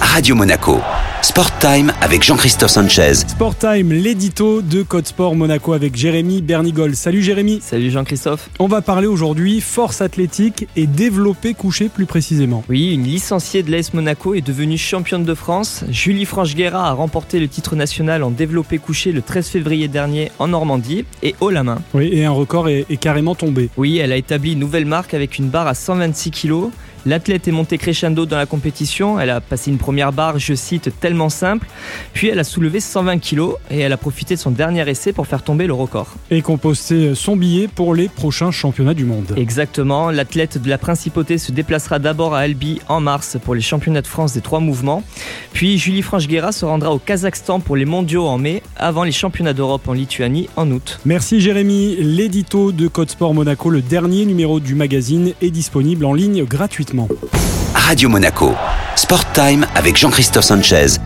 Radio Monaco. Sport Time avec Jean-Christophe Sanchez. Sport Time, l'édito de Code Sport Monaco avec Jérémy Bernigol. Salut Jérémy. Salut Jean-Christophe. On va parler aujourd'hui force athlétique et développer couché plus précisément. Oui, une licenciée de l'AS Monaco est devenue championne de France. Julie Franche-Guerra a remporté le titre national en développé couché le 13 février dernier en Normandie et haut la main. Oui, et un record est, est carrément tombé. Oui, elle a établi une nouvelle marque avec une barre à 126 kg. L'athlète est montée crescendo dans la compétition. Elle a passé une première barre, je cite, tellement simple. Puis elle a soulevé 120 kg et elle a profité de son dernier essai pour faire tomber le record. Et composter son billet pour les prochains championnats du monde. Exactement. L'athlète de la principauté se déplacera d'abord à Albi en mars pour les championnats de France des trois mouvements. Puis Julie Franche-Guerra se rendra au Kazakhstan pour les mondiaux en mai, avant les championnats d'Europe en Lituanie en août. Merci Jérémy. L'édito de Code Sport Monaco, le dernier numéro du magazine, est disponible en ligne gratuitement. Radio Monaco. Sport Time avec Jean-Christophe Sanchez